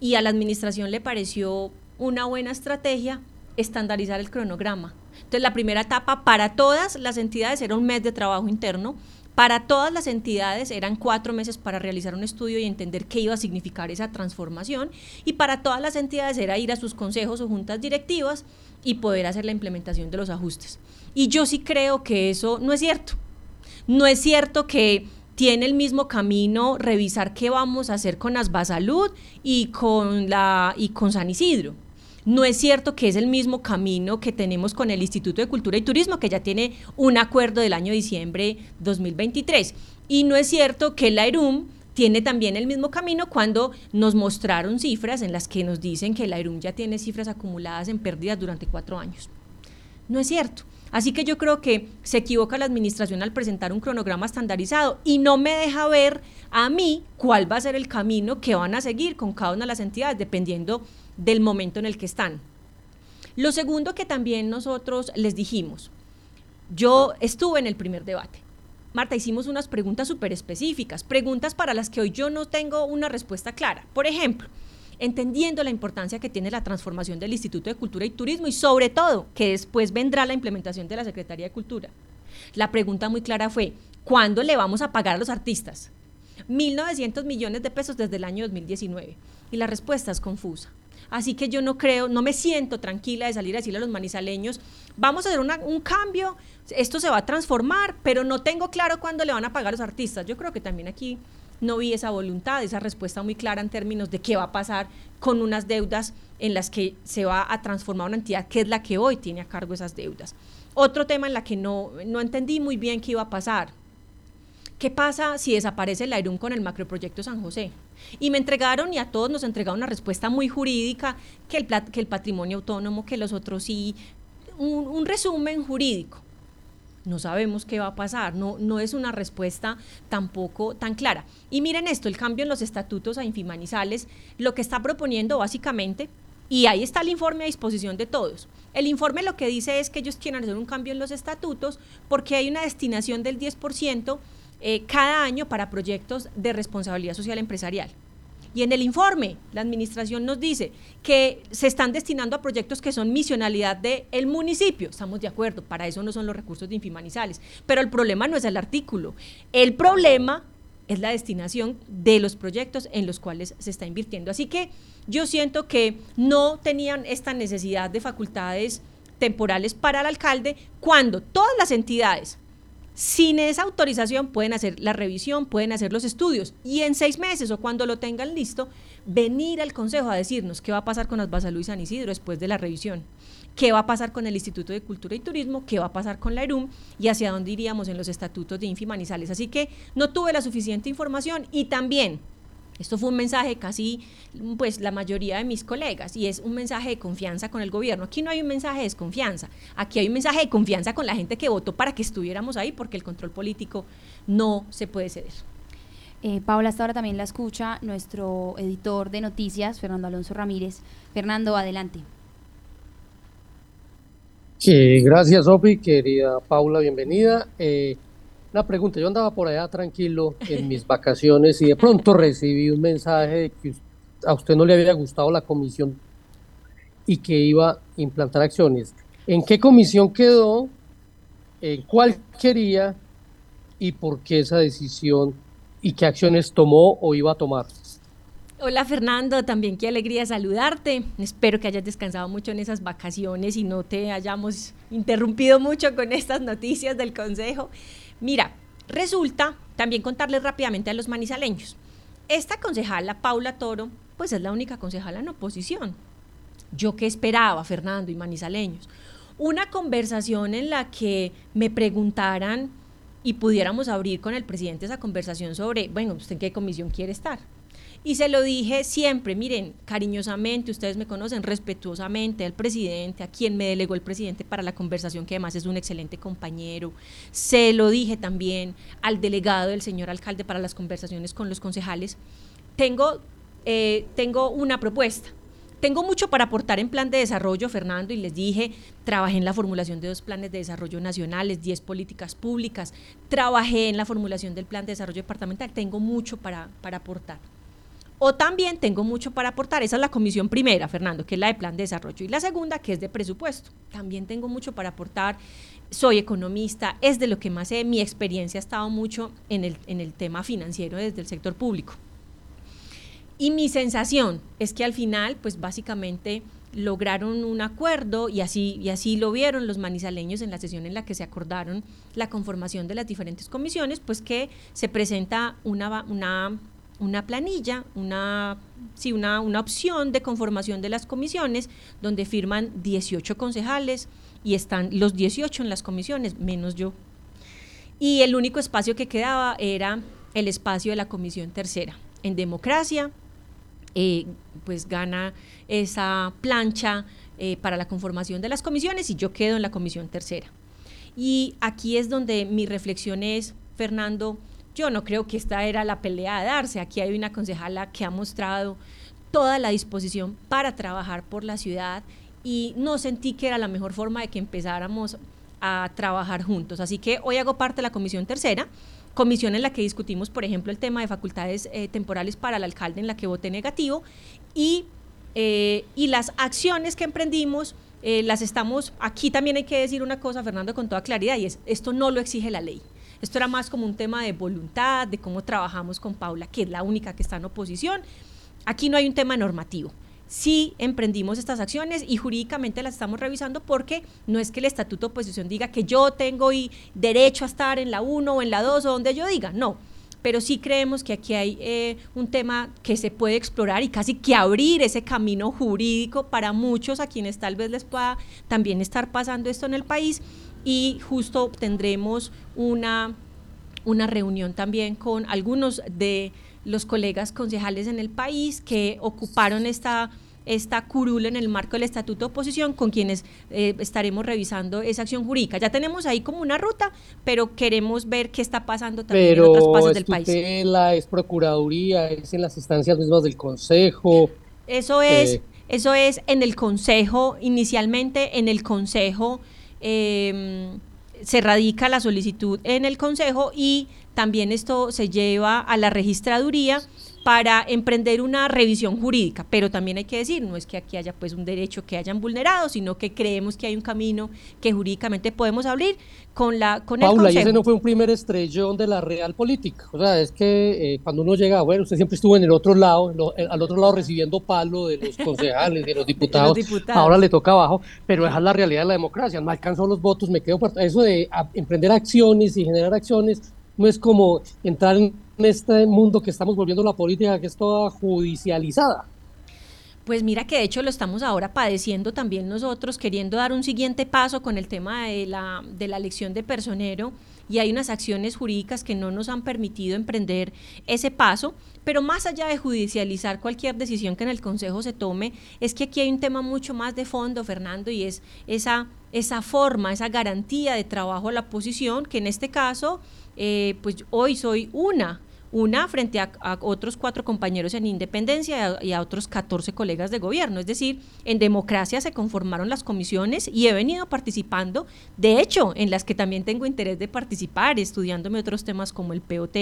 Y a la administración le pareció una buena estrategia estandarizar el cronograma Entonces, la primera etapa para todas las entidades era un mes de trabajo interno. Para todas las entidades eran cuatro meses para realizar un estudio y entender qué iba a significar esa transformación. Y para todas las entidades era ir a sus consejos o juntas directivas y poder hacer la implementación de los ajustes. Y yo sí creo que eso no es cierto. No es cierto que tiene el mismo camino revisar qué vamos a hacer con Asba Salud y con, la, y con San Isidro. No es cierto que es el mismo camino que tenemos con el Instituto de Cultura y Turismo, que ya tiene un acuerdo del año diciembre 2023. Y no es cierto que la ERUM tiene también el mismo camino cuando nos mostraron cifras en las que nos dicen que la ERUM ya tiene cifras acumuladas en pérdidas durante cuatro años. No es cierto. Así que yo creo que se equivoca la administración al presentar un cronograma estandarizado y no me deja ver a mí cuál va a ser el camino que van a seguir con cada una de las entidades, dependiendo del momento en el que están. Lo segundo que también nosotros les dijimos, yo estuve en el primer debate. Marta, hicimos unas preguntas súper específicas, preguntas para las que hoy yo no tengo una respuesta clara. Por ejemplo, entendiendo la importancia que tiene la transformación del Instituto de Cultura y Turismo y sobre todo que después vendrá la implementación de la Secretaría de Cultura. La pregunta muy clara fue, ¿cuándo le vamos a pagar a los artistas? 1.900 millones de pesos desde el año 2019. Y la respuesta es confusa. Así que yo no creo, no me siento tranquila de salir a decirle a los manizaleños, vamos a hacer un cambio, esto se va a transformar, pero no tengo claro cuándo le van a pagar a los artistas. Yo creo que también aquí no vi esa voluntad, esa respuesta muy clara en términos de qué va a pasar con unas deudas en las que se va a transformar una entidad que es la que hoy tiene a cargo esas deudas. Otro tema en la que no, no entendí muy bien qué iba a pasar. ¿Qué pasa si desaparece el AIRUM con el macroproyecto San José? Y me entregaron y a todos nos entregaron una respuesta muy jurídica, que el, que el patrimonio autónomo, que los otros sí, un resumen jurídico no sabemos qué va a pasar, no, no es una respuesta tampoco tan clara. Y miren esto, el cambio en los estatutos a Infimanizales, lo que está proponiendo básicamente, y ahí está el informe a disposición de todos. El informe lo que dice es que ellos quieren hacer un cambio en los estatutos porque hay una destinación del 10% eh, cada año para proyectos de responsabilidad social empresarial. Y en el informe, la administración nos dice que se están destinando a proyectos que son misionalidad del municipio. Estamos de acuerdo, para eso no son los recursos de Infimanizales. Pero el problema no es el artículo. El problema es la destinación de los proyectos en los cuales se está invirtiendo. Así que yo siento que no tenían esta necesidad de facultades temporales para el alcalde cuando todas las entidades sin esa autorización pueden hacer la revisión, pueden hacer los estudios y en seis meses o cuando lo tengan listo, venir al Consejo a decirnos qué va a pasar con Asbasalú y San Isidro después de la revisión, qué va a pasar con el Instituto de Cultura y Turismo, qué va a pasar con la ERUM y hacia dónde iríamos en los estatutos de Infimanizales. Así que no tuve la suficiente información y también esto fue un mensaje casi, pues la mayoría de mis colegas, y es un mensaje de confianza con el gobierno. Aquí no hay un mensaje de desconfianza, aquí hay un mensaje de confianza con la gente que votó para que estuviéramos ahí, porque el control político no se puede ceder. Eh, Paula, hasta ahora también la escucha nuestro editor de noticias, Fernando Alonso Ramírez. Fernando, adelante. Sí, gracias, Sofi, querida Paula, bienvenida. Eh, una pregunta, yo andaba por allá tranquilo en mis vacaciones y de pronto recibí un mensaje de que a usted no le había gustado la comisión y que iba a implantar acciones. ¿En qué comisión quedó? ¿En cuál quería? ¿Y por qué esa decisión? ¿Y qué acciones tomó o iba a tomar? Hola Fernando, también qué alegría saludarte. Espero que hayas descansado mucho en esas vacaciones y no te hayamos interrumpido mucho con estas noticias del Consejo. Mira, resulta, también contarles rápidamente a los manizaleños, esta concejala, Paula Toro, pues es la única concejala en oposición. Yo qué esperaba, Fernando y manizaleños, una conversación en la que me preguntaran y pudiéramos abrir con el presidente esa conversación sobre, bueno, ¿usted en qué comisión quiere estar? Y se lo dije siempre, miren, cariñosamente, ustedes me conocen, respetuosamente al presidente, a quien me delegó el presidente para la conversación, que además es un excelente compañero. Se lo dije también al delegado del señor alcalde para las conversaciones con los concejales. Tengo, eh, tengo una propuesta. Tengo mucho para aportar en plan de desarrollo, Fernando, y les dije, trabajé en la formulación de dos planes de desarrollo nacionales, diez políticas públicas, trabajé en la formulación del plan de desarrollo departamental, tengo mucho para, para aportar O también tengo mucho para aportar, esa es la comisión primera, Fernando, que es la de plan de desarrollo, y la segunda, que es de presupuesto. También tengo mucho para aportar, soy economista, es de lo que más sé, mi experiencia ha estado mucho en el, en el tema financiero desde el sector público. Y mi sensación es que al final, pues básicamente lograron un acuerdo y así, y así lo vieron los manizaleños en la sesión en la que se acordaron la conformación de las diferentes comisiones, pues que se presenta una, una, una planilla, una, sí, una, una opción de conformación de las comisiones donde firman 18 concejales y están los 18 en las comisiones, menos yo. Y el único espacio que quedaba era el espacio de la comisión tercera. En democracia, eh, pues gana esa plancha eh, para la conformación de las comisiones y yo quedo en la comisión tercera. Y aquí es donde mi reflexión es, Fernando, yo no creo que esta era la pelea a darse. Aquí hay una concejala que ha mostrado toda la disposición para trabajar por la ciudad y no sentí que era la mejor forma de que empezáramos a trabajar juntos. Así que hoy hago parte de la comisión tercera comisión en la que discutimos, por ejemplo, el tema de facultades eh, temporales para el alcalde, en la que voté negativo, y, eh, y las acciones que emprendimos. Eh, las estamos, aquí también hay que decir una cosa, Fernando, con toda claridad, y es, esto no lo exige la ley. Esto era más como un tema de voluntad, de cómo trabajamos con Paula, que es la única que está en oposición. Aquí no hay un tema normativo sí emprendimos estas acciones y jurídicamente las estamos revisando porque no es que el estatuto de oposición diga que yo tengo y derecho a estar en la 1 o en la 2 o donde yo diga, no. Pero sí creemos que aquí hay eh, un tema que se puede explorar y casi que abrir ese camino jurídico para muchos a quienes tal vez les pueda también estar pasando esto en el país y justo tendremos una, una reunión también con algunos de los colegas concejales en el país que ocuparon esta esta curula en el marco del estatuto de oposición con quienes eh, estaremos revisando esa acción jurídica. Ya tenemos ahí como una ruta, pero queremos ver qué está pasando también en otras partes del país. Tutela, es procuraduría, es en las instancias mismas del consejo. Eso es, eh, eso es en el consejo, inicialmente en el consejo em, se radica la solicitud en el consejo y también esto se lleva a la registraduría para emprender una revisión jurídica, pero también hay que decir, no es que aquí haya pues un derecho que hayan vulnerado, sino que creemos que hay un camino que jurídicamente podemos abrir con la con Paula, el Consejo. y ese no fue un primer estrellón de la real política, o sea, es que eh, cuando uno llega, bueno, usted siempre estuvo en el otro lado, lo, eh, al otro lado recibiendo palo de los concejales, de los diputados, de los diputados. ahora le toca abajo, pero esa es la realidad de la democracia, no alcanzó los votos, me quedo, eso de a, emprender acciones y generar acciones, no es como entrar en este mundo que estamos volviendo la política, que es toda judicializada. Pues mira que de hecho lo estamos ahora padeciendo también nosotros, queriendo dar un siguiente paso con el tema de la, de la elección de personero y hay unas acciones jurídicas que no nos han permitido emprender ese paso, pero más allá de judicializar cualquier decisión que en el Consejo se tome, es que aquí hay un tema mucho más de fondo, Fernando, y es esa, esa forma, esa garantía de trabajo a la oposición, que en este caso, eh, pues hoy soy una una frente a, otros cuatro compañeros en independencia y a, otros 14 colegas de gobierno. Es decir, en democracia se conformaron las comisiones y he venido participando, de hecho, en las que también tengo interés de participar, estudiándome otros temas como el POT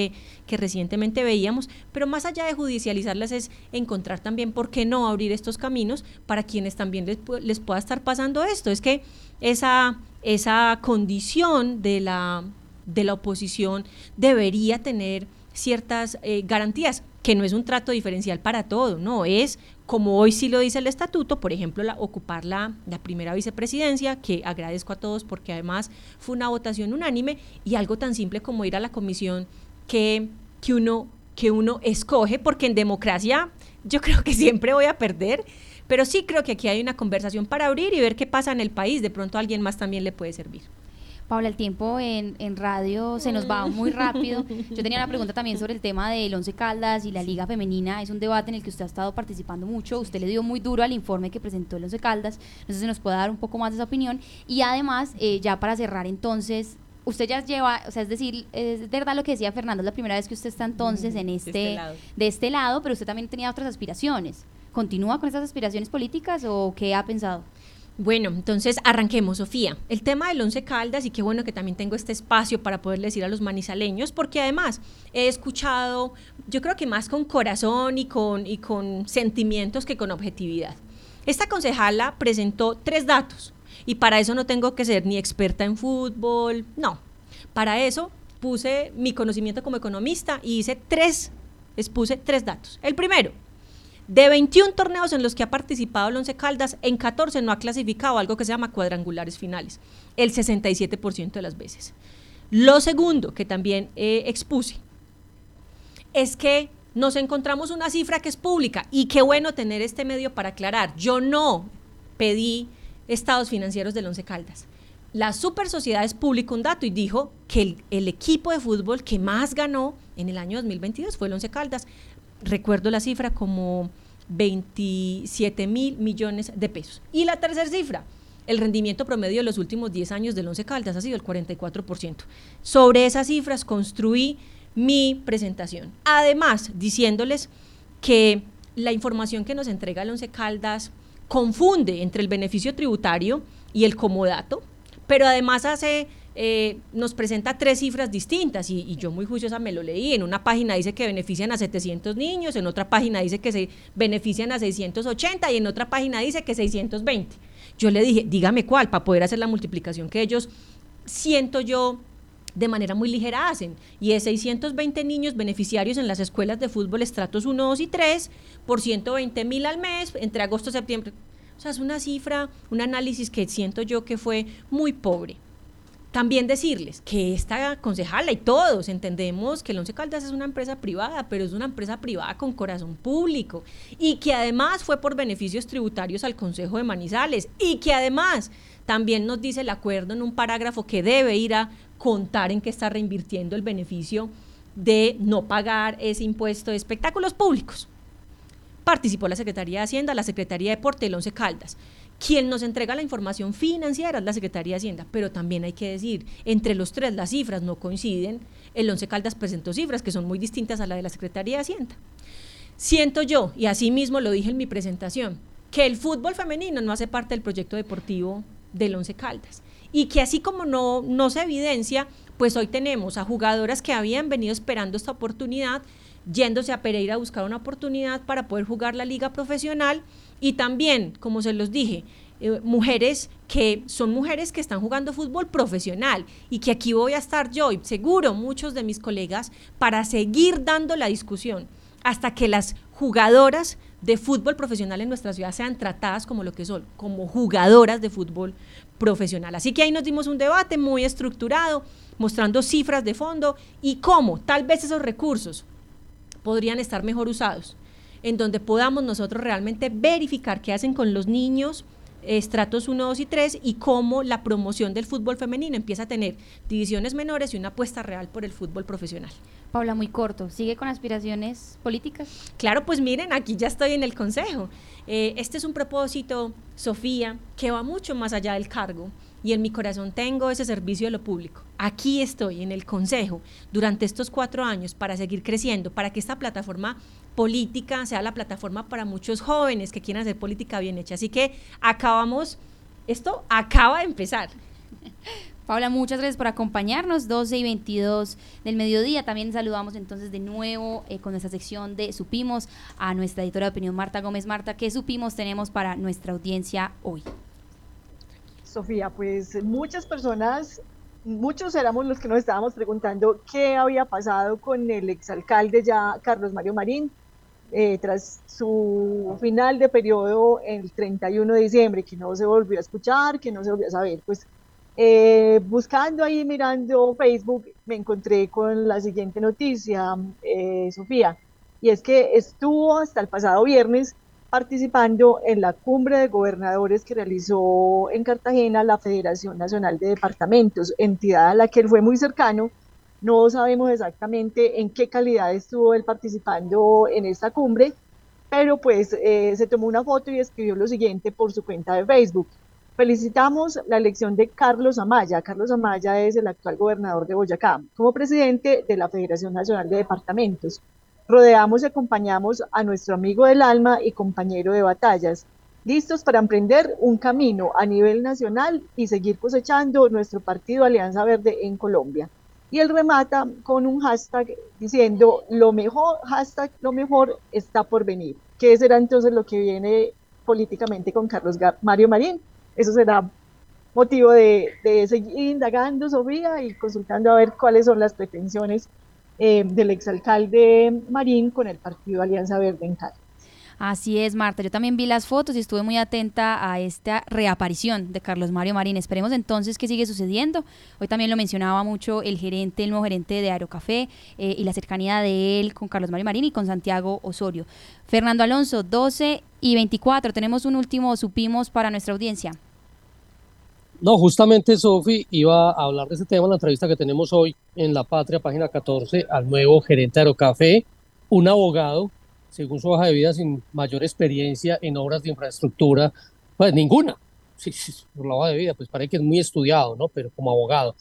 que recientemente veíamos, pero más allá de judicializarlas es encontrar también por qué no abrir estos caminos para quienes también les, les pueda estar pasando esto. Es que esa, esa condición de la, de la oposición debería tener ciertas eh, garantías, que no es un trato diferencial para todo, no, es como hoy sí lo dice el estatuto, por ejemplo, la, ocupar la, primera vicepresidencia, que agradezco a todos porque además fue una votación unánime, y algo tan simple como ir a la comisión que, que, uno, que uno escoge, porque en democracia yo creo que siempre voy a perder, pero sí creo que aquí hay una conversación para abrir y ver qué pasa en el país, de pronto a alguien más también le puede servir. Paula, el tiempo en, en, radio se nos va muy rápido. Yo tenía una pregunta también sobre el tema del Once Caldas y la Liga Femenina. Es un debate en el que usted ha estado participando mucho. Usted le dio muy duro al informe que presentó el Once Caldas. No sé si nos puede dar un poco más de esa opinión. Y además, eh, ya para cerrar entonces, usted ya lleva, o sea, es decir, es verdad lo que decía Fernando, es la primera vez que usted está entonces en este, de este, lado. de este lado, pero usted también tenía otras aspiraciones. ¿Continúa con esas aspiraciones políticas o qué ha pensado? Bueno, entonces arranquemos, Sofía. El tema del Once Caldas y qué bueno que también tengo este espacio para poderle decir a los manizaleños, porque además he escuchado, yo creo que más con corazón y con, y con sentimientos que con objetividad. Esta concejala presentó tres datos y para eso no tengo que ser ni experta en fútbol, no. Para eso puse mi conocimiento como economista y hice tres, expuse tres datos. El primero, de 21 torneos en los que ha participado el Once Caldas, en 14 no ha clasificado algo que se llama cuadrangulares finales, el 67% de las veces. Lo segundo que también eh, expuse es que nos encontramos una cifra que es pública y qué bueno tener este medio para aclarar. Yo no pedí estados financieros del Once Caldas. La Super Sociedad es publicó un dato y dijo que el, el, equipo de fútbol que más ganó en el año 2022 fue el Once Caldas recuerdo la cifra como 27 mil millones de pesos. Y la tercera cifra, el rendimiento promedio de los últimos 10 años del Once Caldas ha sido el 44%. Sobre esas cifras construí mi presentación. Además, diciéndoles que la información que nos entrega el Once Caldas confunde entre el beneficio tributario y el comodato, pero además hace eh, nos presenta tres cifras distintas y, yo muy juiciosa me lo leí. En una página dice que benefician a 700 niños, en otra página dice que se benefician a 680 y en otra página dice que 620. Yo le dije, dígame cuál, para poder hacer la multiplicación que ellos siento yo de manera muy ligera hacen. Y es 620 niños beneficiarios en las escuelas de fútbol estratos 1, 2 y 3 por 120 mil al mes entre agosto y septiembre. O sea, es una cifra, un análisis que siento yo que fue muy pobre. También decirles que esta concejala y todos entendemos que el Once Caldas es una empresa privada, pero es una empresa privada con corazón público y que además fue por beneficios tributarios al Consejo de Manizales y que además también nos dice el acuerdo en un parágrafo que debe ir a contar en qué está reinvirtiendo el beneficio de no pagar ese impuesto de espectáculos públicos. Participó la Secretaría de Hacienda, la Secretaría de Deporte, el Once Caldas. Quien nos entrega la información financiera es la Secretaría de Hacienda, pero también hay que decir, entre los tres las cifras no coinciden. El Once Caldas presentó cifras que son muy distintas a la de la Secretaría de Hacienda. Siento yo, y así mismo lo dije en mi presentación, que el fútbol femenino no hace parte del proyecto deportivo del Once Caldas y que así como no, no se evidencia, pues hoy tenemos a jugadoras que habían venido esperando esta oportunidad, yéndose a Pereira a buscar una oportunidad para poder jugar la liga profesional y también, como se los dije, eh, mujeres que son mujeres que están jugando fútbol profesional y que aquí voy a estar yo y seguro muchos de mis colegas para seguir dando la discusión hasta que las jugadoras de fútbol profesional en nuestra ciudad sean tratadas como lo que son, como jugadoras de fútbol profesional. Así que ahí nos dimos un debate muy estructurado, mostrando cifras de fondo y cómo tal vez esos recursos podrían estar mejor usados en donde podamos nosotros realmente verificar qué hacen con los niños estratos 1, 2 y 3 y cómo la promoción del fútbol femenino empieza a tener divisiones menores y una apuesta real por el fútbol profesional. Paula, muy corto, ¿sigue con aspiraciones políticas? Claro, pues miren, aquí ya estoy en el Consejo. Eh, este es un propósito, Sofía, que va mucho más allá del cargo y en mi corazón tengo ese servicio de lo público. Aquí estoy en el Consejo durante estos cuatro años para seguir creciendo, para que esta plataforma política sea la plataforma para muchos jóvenes que quieran hacer política bien hecha. Así que acabamos, esto acaba de empezar. Paula, muchas gracias por acompañarnos, 12 y 22 del mediodía. También saludamos entonces de nuevo eh, con nuestra sección de Supimos a nuestra editora de opinión, Marta Gómez. Marta, ¿qué supimos tenemos para nuestra audiencia hoy? Sofía, pues muchas personas, muchos éramos los que nos estábamos preguntando qué había pasado con el exalcalde ya Carlos Mario Marín, eh, tras su final de periodo el 31 de diciembre, que no se volvió a escuchar, que no se volvió a saber. Pues eh, buscando ahí, mirando Facebook, me encontré con la siguiente noticia, eh, Sofía, y es que estuvo hasta el pasado viernes participando en la cumbre de gobernadores que realizó en Cartagena la Federación Nacional de Departamentos, entidad a la que él fue muy cercano no sabemos exactamente en qué calidad estuvo él participando en esta cumbre, pero pues eh, se tomó una foto y escribió lo siguiente por su cuenta de Facebook. Felicitamos la elección de Carlos Amaya. Carlos Amaya es el actual gobernador de Boyacá, como presidente de la Federación Nacional de Departamentos. Rodeamos y acompañamos a nuestro amigo del alma y compañero de batallas. listos para emprender un camino a nivel nacional y seguir cosechando nuestro partido Alianza Verde en Colombia. Y él remata con un hashtag diciendo, lo mejor, hashtag, lo mejor está por venir. ¿Qué será entonces lo que viene políticamente con Carlos Mario Marín? Eso será motivo de, seguir indagando, Sofía, y consultando a ver cuáles son las pretensiones eh, del exalcalde Marín con el partido Alianza Verde en Cali. Así es, Marta. Yo también vi las fotos y estuve muy atenta a esta reaparición de Carlos Mario Marín. Esperemos entonces qué sigue sucediendo. Hoy también lo mencionaba mucho el gerente, el nuevo gerente de Aerocafé eh, y la cercanía de él con Carlos Mario Marín y con Santiago Osorio. Fernando Alonso, 12 y 24. Tenemos un último supimos para nuestra audiencia. No, justamente Sofi iba a hablar de ese tema en la entrevista que tenemos hoy en La Patria, página 14, al nuevo gerente de Aerocafé, un abogado según su hoja de vida, sin mayor experiencia en obras de infraestructura, pues ninguna. Sí, por la hoja de vida, pues parece que es muy estudiado, ¿no? Pero como abogado.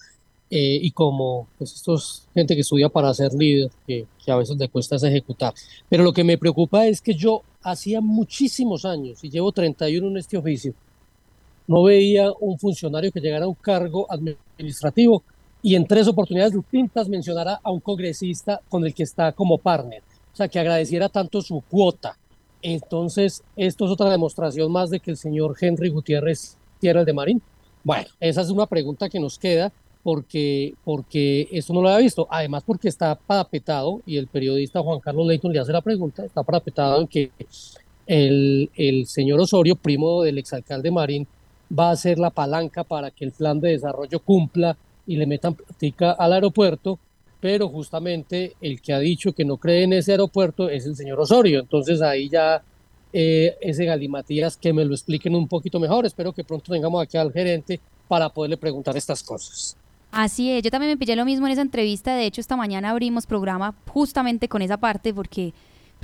Eh, y como pues estos gente que estudia para ser líder, que, que a veces le cuesta ejecutar. Pero lo que me preocupa es que yo hacía muchísimos años, y llevo 31 en este oficio, no veía un funcionario que llegara a un cargo administrativo y en tres oportunidades distintas mencionara a un congresista con el que está como partner o sea, que agradeciera tanto su cuota. Entonces, esto es otra demostración más de que el señor Henry Gutiérrez quiera el de Marín. Bueno, esa es una pregunta que nos queda porque, porque esto no lo había visto. Además, porque está parapetado, y el periodista Juan Carlos Leighton le hace la pregunta, está parapetado en que el, el señor Osorio, primo del exalcalde Marín, va a ser la palanca para que el plan de desarrollo cumpla y le metan práctica al aeropuerto pero justamente el que ha dicho que no cree en ese aeropuerto es el señor Osorio. Entonces ahí ya eh, ese galimatías que me lo expliquen un poquito mejor. Espero que pronto tengamos aquí al gerente para poderle preguntar estas cosas. Así es, yo también me pillé lo mismo en esa entrevista. De hecho, esta mañana abrimos programa justamente con esa parte porque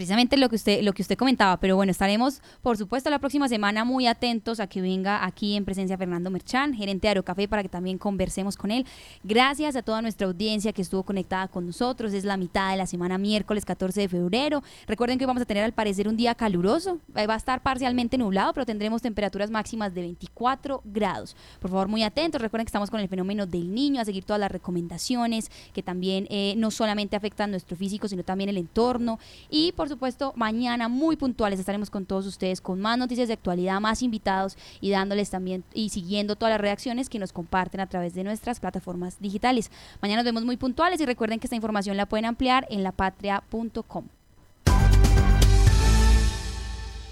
precisamente lo que usted lo que usted comentaba, pero bueno, estaremos por supuesto la próxima semana muy atentos a que venga aquí en presencia Fernando Merchán, gerente de Aerocafé para que también conversemos con él. Gracias a toda nuestra audiencia que estuvo conectada con nosotros. Es la mitad de la semana miércoles 14 de febrero. Recuerden que vamos a tener al parecer un día caluroso. Va a estar parcialmente nublado, pero tendremos temperaturas máximas de 24 grados. Por favor, muy atentos. Recuerden que estamos con el fenómeno del niño, a seguir todas las recomendaciones que también eh, no solamente afectan nuestro físico, sino también el entorno. Y por supuesto, mañana muy puntuales estaremos con todos ustedes con más noticias de actualidad, más invitados y dándoles también y siguiendo todas las reacciones que nos comparten a través de nuestras plataformas digitales. Mañana nos vemos muy puntuales y recuerden que esta información la pueden ampliar en lapatria.com.